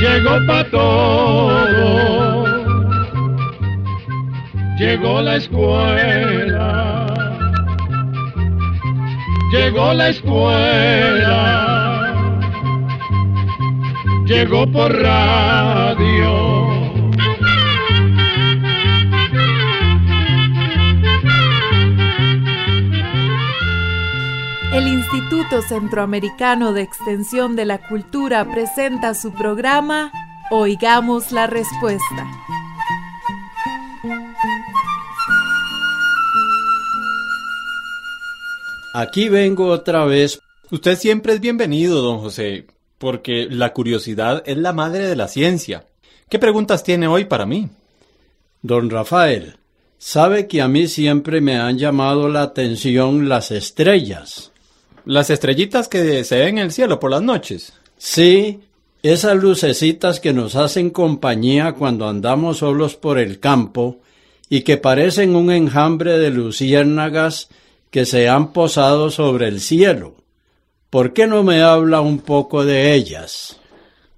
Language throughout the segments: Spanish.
Llegó pa' todo, llegó la escuela, llegó la escuela, llegó por radio. Instituto Centroamericano de Extensión de la Cultura presenta su programa Oigamos la Respuesta. Aquí vengo otra vez. Usted siempre es bienvenido, don José, porque la curiosidad es la madre de la ciencia. ¿Qué preguntas tiene hoy para mí? Don Rafael, sabe que a mí siempre me han llamado la atención las estrellas. Las estrellitas que se ven en el cielo por las noches. Sí, esas lucecitas que nos hacen compañía cuando andamos solos por el campo y que parecen un enjambre de luciérnagas que se han posado sobre el cielo. ¿Por qué no me habla un poco de ellas?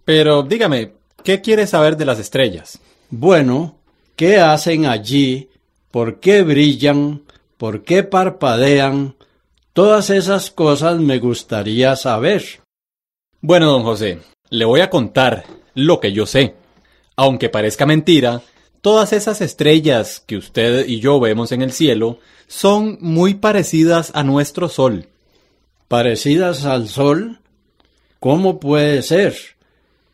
Pero dígame, ¿qué quiere saber de las estrellas? Bueno, ¿qué hacen allí? ¿Por qué brillan? ¿Por qué parpadean? Todas esas cosas me gustaría saber. Bueno, don José, le voy a contar lo que yo sé. Aunque parezca mentira, todas esas estrellas que usted y yo vemos en el cielo son muy parecidas a nuestro Sol. ¿Parecidas al Sol? ¿Cómo puede ser?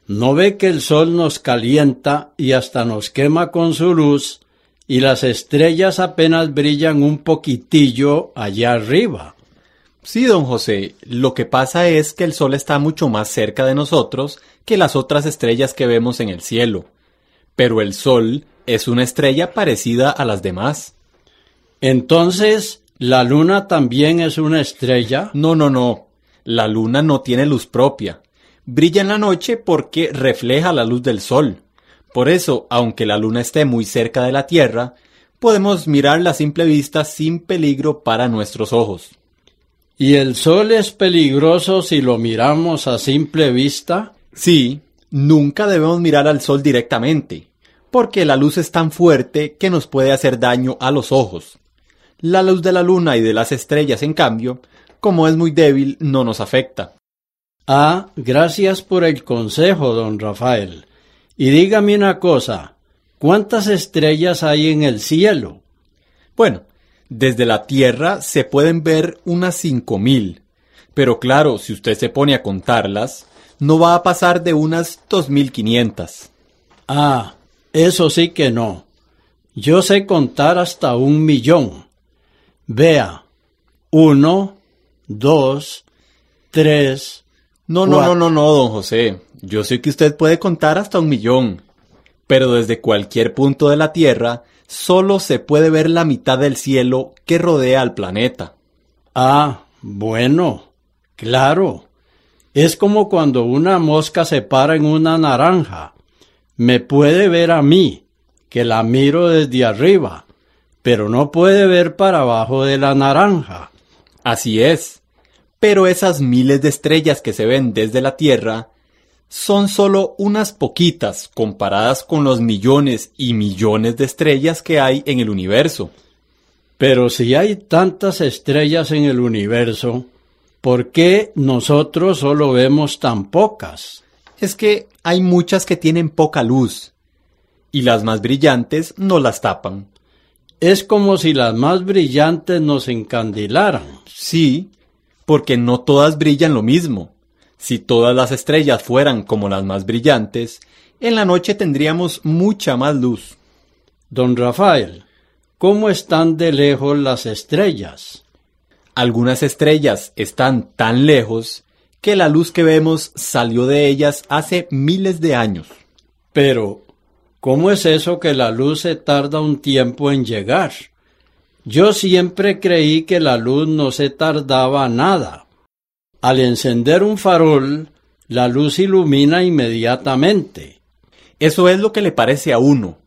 ¿No ve que el Sol nos calienta y hasta nos quema con su luz y las estrellas apenas brillan un poquitillo allá arriba? Sí, don José, lo que pasa es que el Sol está mucho más cerca de nosotros que las otras estrellas que vemos en el cielo. Pero el Sol es una estrella parecida a las demás. Entonces, ¿la Luna también es una estrella? No, no, no. La Luna no tiene luz propia. Brilla en la noche porque refleja la luz del Sol. Por eso, aunque la Luna esté muy cerca de la Tierra, podemos mirarla a simple vista sin peligro para nuestros ojos. ¿Y el Sol es peligroso si lo miramos a simple vista? Sí, nunca debemos mirar al Sol directamente, porque la luz es tan fuerte que nos puede hacer daño a los ojos. La luz de la luna y de las estrellas, en cambio, como es muy débil, no nos afecta. Ah, gracias por el consejo, don Rafael. Y dígame una cosa, ¿cuántas estrellas hay en el cielo? Bueno, desde la Tierra se pueden ver unas cinco mil, pero claro, si usted se pone a contarlas, no va a pasar de unas dos mil quinientas. Ah, eso sí que no. Yo sé contar hasta un millón. Vea, uno, dos, tres. No, no, no, no, no, don José. Yo sé que usted puede contar hasta un millón. Pero desde cualquier punto de la Tierra, solo se puede ver la mitad del cielo que rodea al planeta. Ah, bueno, claro. Es como cuando una mosca se para en una naranja. Me puede ver a mí, que la miro desde arriba, pero no puede ver para abajo de la naranja. Así es. Pero esas miles de estrellas que se ven desde la Tierra son solo unas poquitas comparadas con los millones y millones de estrellas que hay en el universo. Pero si hay tantas estrellas en el universo, ¿por qué nosotros solo vemos tan pocas? Es que hay muchas que tienen poca luz, y las más brillantes no las tapan. Es como si las más brillantes nos encandilaran. Sí, porque no todas brillan lo mismo. Si todas las estrellas fueran como las más brillantes, en la noche tendríamos mucha más luz. Don Rafael, ¿cómo están de lejos las estrellas? Algunas estrellas están tan lejos que la luz que vemos salió de ellas hace miles de años. Pero, ¿cómo es eso que la luz se tarda un tiempo en llegar? Yo siempre creí que la luz no se tardaba nada. Al encender un farol, la luz ilumina inmediatamente. Eso es lo que le parece a uno,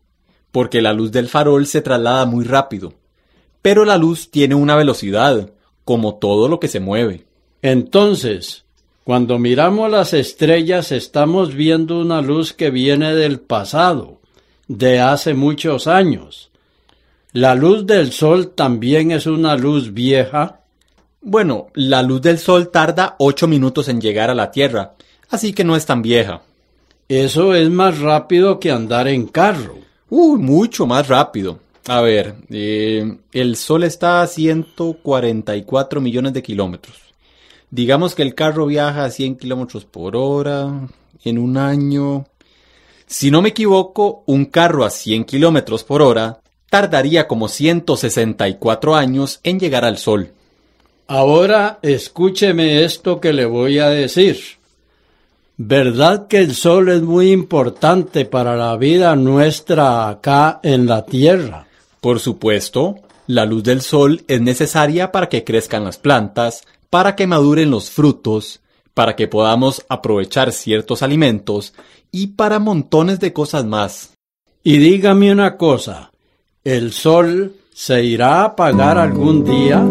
porque la luz del farol se traslada muy rápido. Pero la luz tiene una velocidad, como todo lo que se mueve. Entonces, cuando miramos las estrellas estamos viendo una luz que viene del pasado, de hace muchos años. ¿La luz del sol también es una luz vieja? Bueno, la luz del sol tarda ocho minutos en llegar a la Tierra, así que no es tan vieja. Eso es más rápido que andar en carro. Uy, mucho más rápido. A ver, eh, el sol está a 144 millones de kilómetros. Digamos que el carro viaja a 100 kilómetros por hora en un año. Si no me equivoco, un carro a 100 kilómetros por hora tardaría como 164 años en llegar al Sol. Ahora escúcheme esto que le voy a decir. ¿Verdad que el Sol es muy importante para la vida nuestra acá en la Tierra? Por supuesto, la luz del Sol es necesaria para que crezcan las plantas, para que maduren los frutos, para que podamos aprovechar ciertos alimentos y para montones de cosas más. Y dígame una cosa, ¿El sol se irá a apagar algún día?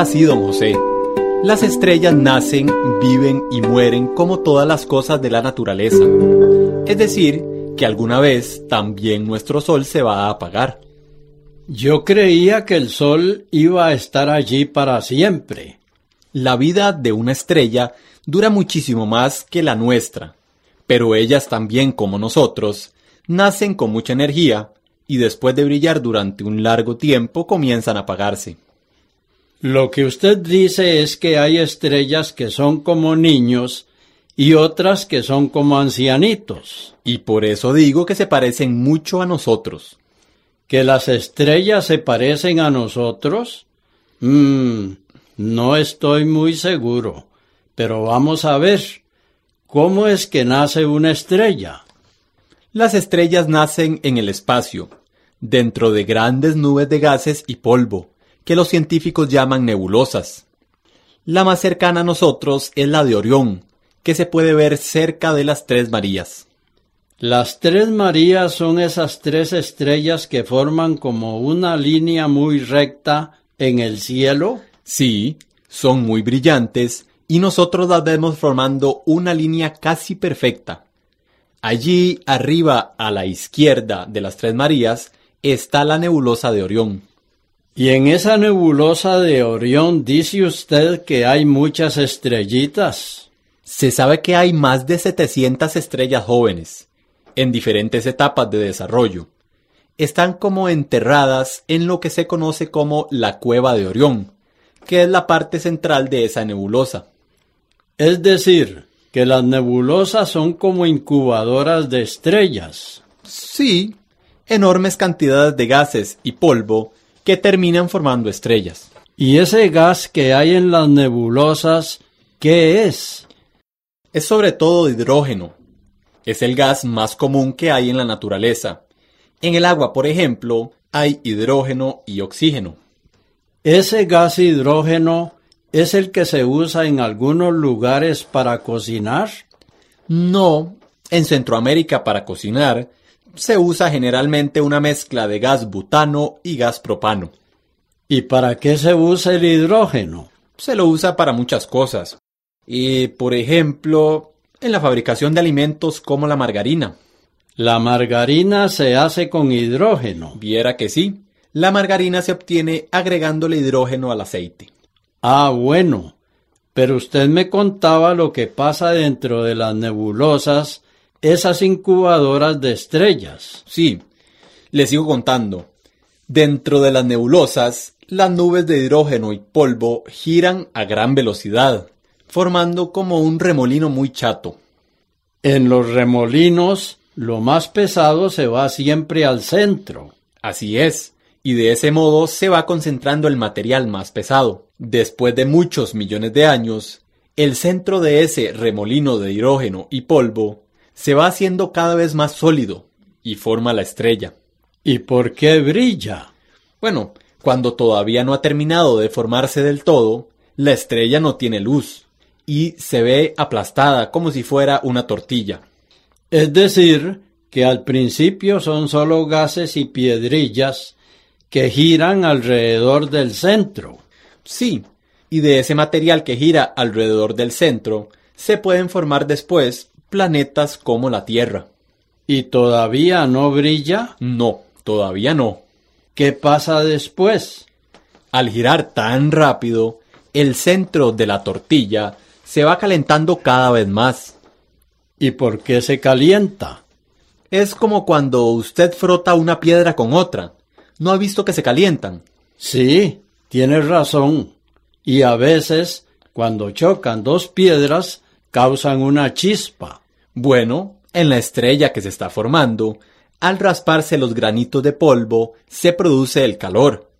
Don José. Las estrellas nacen, viven y mueren como todas las cosas de la naturaleza. Es decir, que alguna vez también nuestro sol se va a apagar. Yo creía que el sol iba a estar allí para siempre. La vida de una estrella dura muchísimo más que la nuestra, pero ellas también como nosotros nacen con mucha energía y después de brillar durante un largo tiempo comienzan a apagarse. Lo que usted dice es que hay estrellas que son como niños y otras que son como ancianitos. Y por eso digo que se parecen mucho a nosotros. ¿Que las estrellas se parecen a nosotros? Mmm, no estoy muy seguro. Pero vamos a ver. ¿Cómo es que nace una estrella? Las estrellas nacen en el espacio, dentro de grandes nubes de gases y polvo, que los científicos llaman nebulosas. La más cercana a nosotros es la de Orión, que se puede ver cerca de las Tres Marías. Las Tres Marías son esas tres estrellas que forman como una línea muy recta en el cielo. Sí, son muy brillantes y nosotros las vemos formando una línea casi perfecta. Allí arriba a la izquierda de las Tres Marías está la nebulosa de Orión. Y en esa nebulosa de Orión dice usted que hay muchas estrellitas. Se sabe que hay más de 700 estrellas jóvenes, en diferentes etapas de desarrollo. Están como enterradas en lo que se conoce como la cueva de Orión, que es la parte central de esa nebulosa. Es decir, que las nebulosas son como incubadoras de estrellas. Sí, enormes cantidades de gases y polvo que terminan formando estrellas. ¿Y ese gas que hay en las nebulosas, qué es? Es sobre todo hidrógeno. Es el gas más común que hay en la naturaleza. En el agua, por ejemplo, hay hidrógeno y oxígeno. Ese gas hidrógeno ¿Es el que se usa en algunos lugares para cocinar? No, en Centroamérica para cocinar se usa generalmente una mezcla de gas butano y gas propano. ¿Y para qué se usa el hidrógeno? Se lo usa para muchas cosas. Y, por ejemplo, en la fabricación de alimentos como la margarina. La margarina se hace con hidrógeno. Viera que sí. La margarina se obtiene agregándole hidrógeno al aceite. Ah, bueno. Pero usted me contaba lo que pasa dentro de las nebulosas, esas incubadoras de estrellas. Sí, le sigo contando. Dentro de las nebulosas, las nubes de hidrógeno y polvo giran a gran velocidad, formando como un remolino muy chato. En los remolinos, lo más pesado se va siempre al centro. Así es y de ese modo se va concentrando el material más pesado. Después de muchos millones de años, el centro de ese remolino de hidrógeno y polvo se va haciendo cada vez más sólido y forma la estrella. ¿Y por qué brilla? Bueno, cuando todavía no ha terminado de formarse del todo, la estrella no tiene luz y se ve aplastada como si fuera una tortilla. Es decir, que al principio son solo gases y piedrillas que giran alrededor del centro. Sí, y de ese material que gira alrededor del centro se pueden formar después planetas como la Tierra. ¿Y todavía no brilla? No, todavía no. ¿Qué pasa después? Al girar tan rápido, el centro de la tortilla se va calentando cada vez más. ¿Y por qué se calienta? Es como cuando usted frota una piedra con otra. ¿No ha visto que se calientan? Sí, tienes razón. Y a veces, cuando chocan dos piedras, causan una chispa. Bueno, en la estrella que se está formando, al rasparse los granitos de polvo, se produce el calor,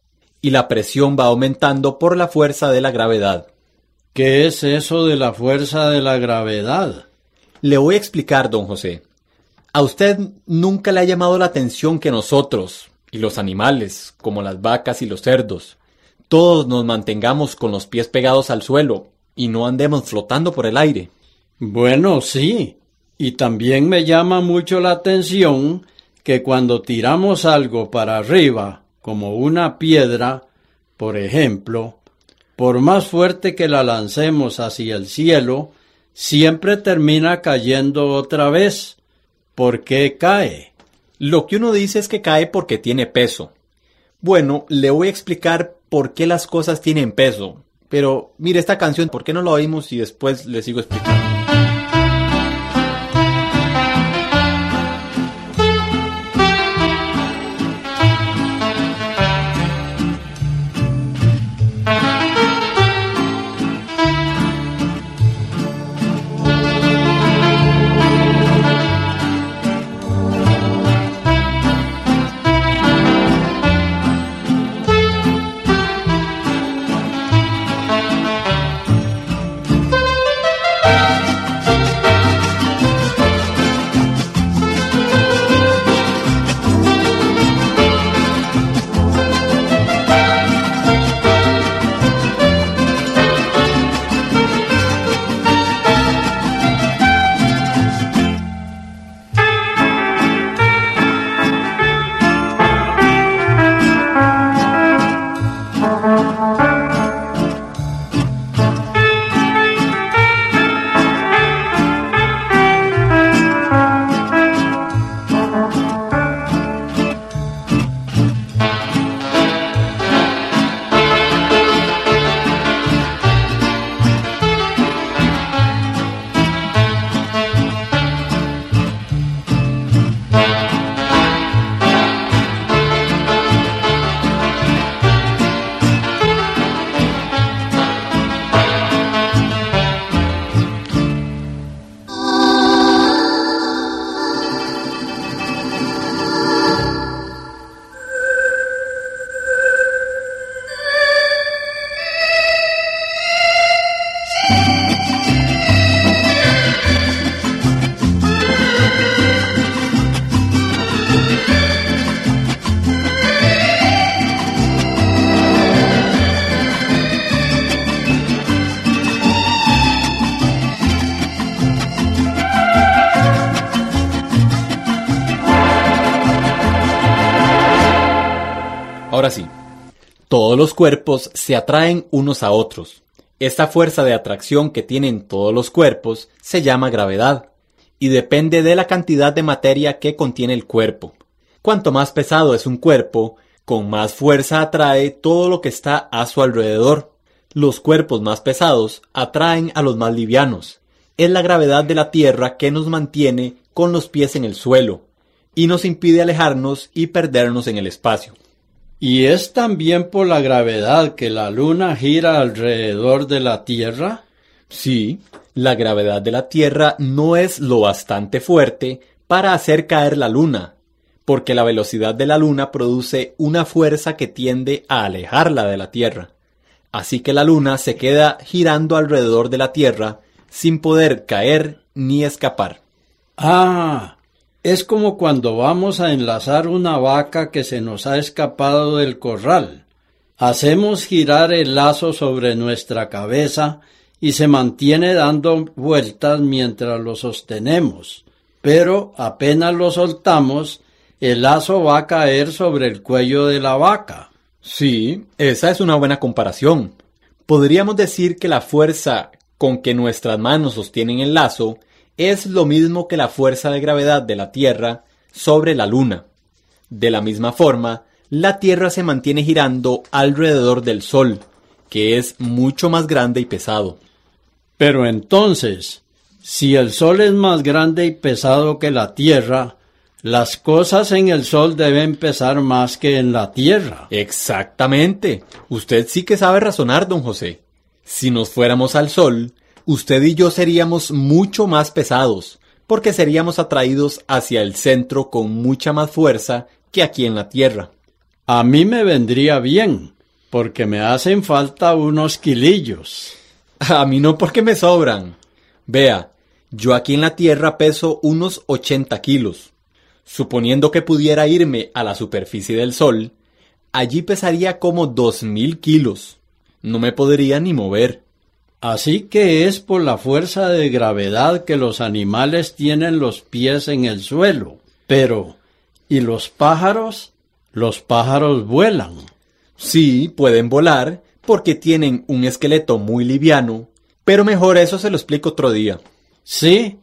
y la presión va aumentando por la fuerza de la gravedad. ¿Qué es eso de la fuerza de la gravedad? Le voy a explicar, don José. A usted nunca le ha llamado la atención que nosotros, y los animales, como las vacas y los cerdos. Todos nos mantengamos con los pies pegados al suelo y no andemos flotando por el aire. Bueno, sí. Y también me llama mucho la atención que cuando tiramos algo para arriba, como una piedra, por ejemplo, por más fuerte que la lancemos hacia el cielo, siempre termina cayendo otra vez. ¿Por qué cae? Lo que uno dice es que cae porque tiene peso. Bueno, le voy a explicar por qué las cosas tienen peso. Pero mire esta canción, ¿por qué no la oímos y después le sigo explicando? Los cuerpos se atraen unos a otros. Esta fuerza de atracción que tienen todos los cuerpos se llama gravedad y depende de la cantidad de materia que contiene el cuerpo. Cuanto más pesado es un cuerpo, con más fuerza atrae todo lo que está a su alrededor. Los cuerpos más pesados atraen a los más livianos. Es la gravedad de la Tierra que nos mantiene con los pies en el suelo y nos impide alejarnos y perdernos en el espacio. ¿Y es también por la gravedad que la Luna gira alrededor de la Tierra? Sí, la gravedad de la Tierra no es lo bastante fuerte para hacer caer la Luna, porque la velocidad de la Luna produce una fuerza que tiende a alejarla de la Tierra. Así que la Luna se queda girando alrededor de la Tierra sin poder caer ni escapar. Ah, es como cuando vamos a enlazar una vaca que se nos ha escapado del corral. Hacemos girar el lazo sobre nuestra cabeza y se mantiene dando vueltas mientras lo sostenemos, pero apenas lo soltamos, el lazo va a caer sobre el cuello de la vaca. Sí, esa es una buena comparación. Podríamos decir que la fuerza con que nuestras manos sostienen el lazo es lo mismo que la fuerza de gravedad de la Tierra sobre la Luna. De la misma forma, la Tierra se mantiene girando alrededor del Sol, que es mucho más grande y pesado. Pero entonces, si el Sol es más grande y pesado que la Tierra, las cosas en el Sol deben pesar más que en la Tierra. Exactamente. Usted sí que sabe razonar, don José. Si nos fuéramos al Sol, usted y yo seríamos mucho más pesados, porque seríamos atraídos hacia el centro con mucha más fuerza que aquí en la Tierra. A mí me vendría bien, porque me hacen falta unos kilillos. A mí no porque me sobran. Vea, yo aquí en la Tierra peso unos 80 kilos. Suponiendo que pudiera irme a la superficie del Sol, allí pesaría como 2000 kilos. No me podría ni mover. Así que es por la fuerza de gravedad que los animales tienen los pies en el suelo. Pero, ¿y los pájaros? Los pájaros vuelan. Sí, pueden volar, porque tienen un esqueleto muy liviano, pero mejor eso se lo explico otro día. Sí,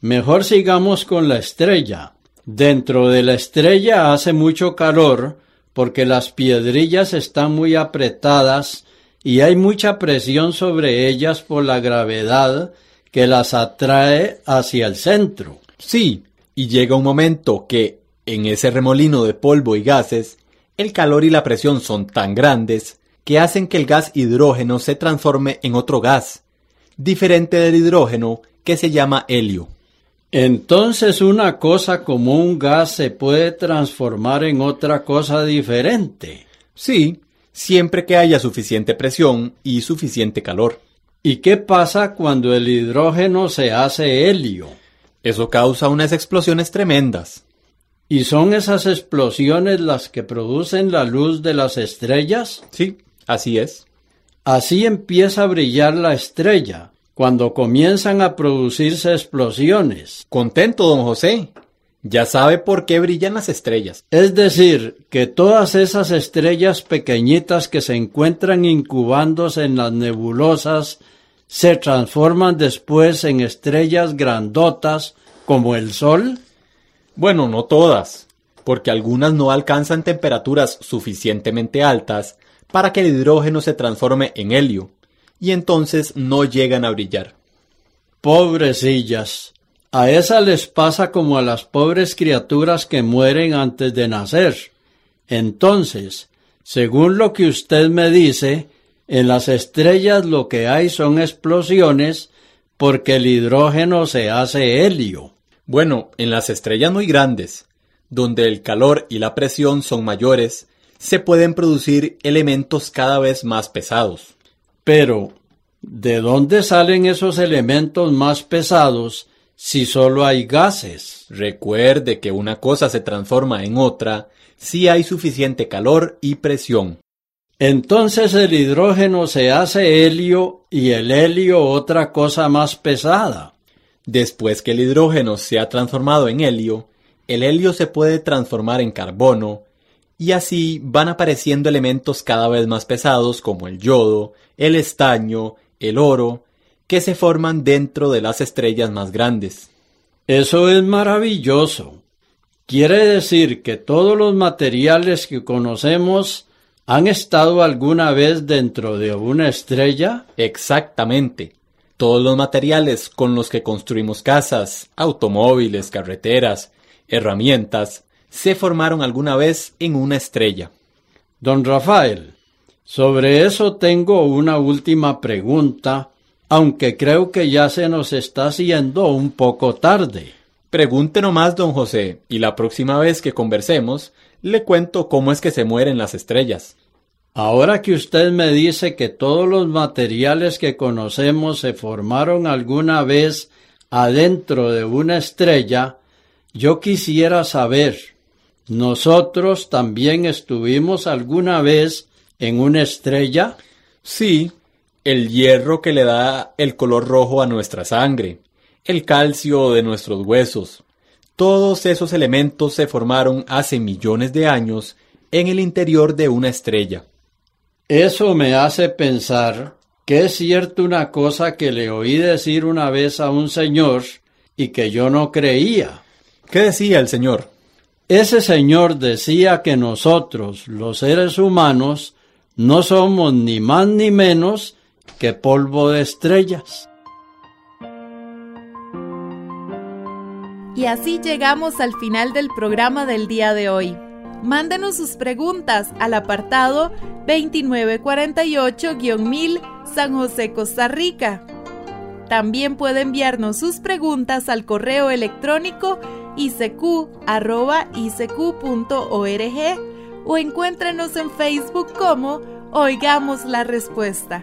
mejor sigamos con la estrella. Dentro de la estrella hace mucho calor porque las piedrillas están muy apretadas y hay mucha presión sobre ellas por la gravedad que las atrae hacia el centro. Sí, y llega un momento que, en ese remolino de polvo y gases, el calor y la presión son tan grandes que hacen que el gas hidrógeno se transforme en otro gas, diferente del hidrógeno que se llama helio. Entonces una cosa como un gas se puede transformar en otra cosa diferente. Sí, siempre que haya suficiente presión y suficiente calor. ¿Y qué pasa cuando el hidrógeno se hace helio? Eso causa unas explosiones tremendas. ¿Y son esas explosiones las que producen la luz de las estrellas? Sí, Así es. Así empieza a brillar la estrella, cuando comienzan a producirse explosiones. Contento, don José. Ya sabe por qué brillan las estrellas. Es decir, que todas esas estrellas pequeñitas que se encuentran incubándose en las nebulosas se transforman después en estrellas grandotas como el Sol? Bueno, no todas, porque algunas no alcanzan temperaturas suficientemente altas para que el hidrógeno se transforme en helio, y entonces no llegan a brillar. Pobrecillas. A esas les pasa como a las pobres criaturas que mueren antes de nacer. Entonces, según lo que usted me dice, en las estrellas lo que hay son explosiones porque el hidrógeno se hace helio. Bueno, en las estrellas muy grandes, donde el calor y la presión son mayores, se pueden producir elementos cada vez más pesados. Pero, ¿de dónde salen esos elementos más pesados si solo hay gases? Recuerde que una cosa se transforma en otra si hay suficiente calor y presión. Entonces el hidrógeno se hace helio y el helio otra cosa más pesada. Después que el hidrógeno se ha transformado en helio, el helio se puede transformar en carbono y así van apareciendo elementos cada vez más pesados como el yodo, el estaño, el oro, que se forman dentro de las estrellas más grandes. Eso es maravilloso. Quiere decir que todos los materiales que conocemos han estado alguna vez dentro de una estrella. Exactamente. Todos los materiales con los que construimos casas, automóviles, carreteras, herramientas, se formaron alguna vez en una estrella. Don Rafael, sobre eso tengo una última pregunta, aunque creo que ya se nos está haciendo un poco tarde. Pregunte nomás, don José, y la próxima vez que conversemos, le cuento cómo es que se mueren las estrellas. Ahora que usted me dice que todos los materiales que conocemos se formaron alguna vez adentro de una estrella, yo quisiera saber, ¿nosotros también estuvimos alguna vez en una estrella? Sí, el hierro que le da el color rojo a nuestra sangre, el calcio de nuestros huesos. Todos esos elementos se formaron hace millones de años en el interior de una estrella. Eso me hace pensar que es cierto una cosa que le oí decir una vez a un señor y que yo no creía. ¿Qué decía el señor? Ese señor decía que nosotros, los seres humanos, no somos ni más ni menos que polvo de estrellas. Y así llegamos al final del programa del día de hoy. Mándenos sus preguntas al apartado 2948-1000 San José, Costa Rica. También puede enviarnos sus preguntas al correo electrónico icq.org o encuéntrenos en Facebook como Oigamos la Respuesta.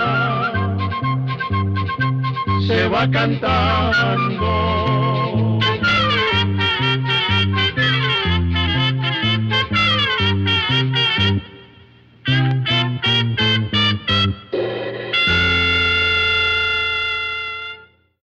se va cantando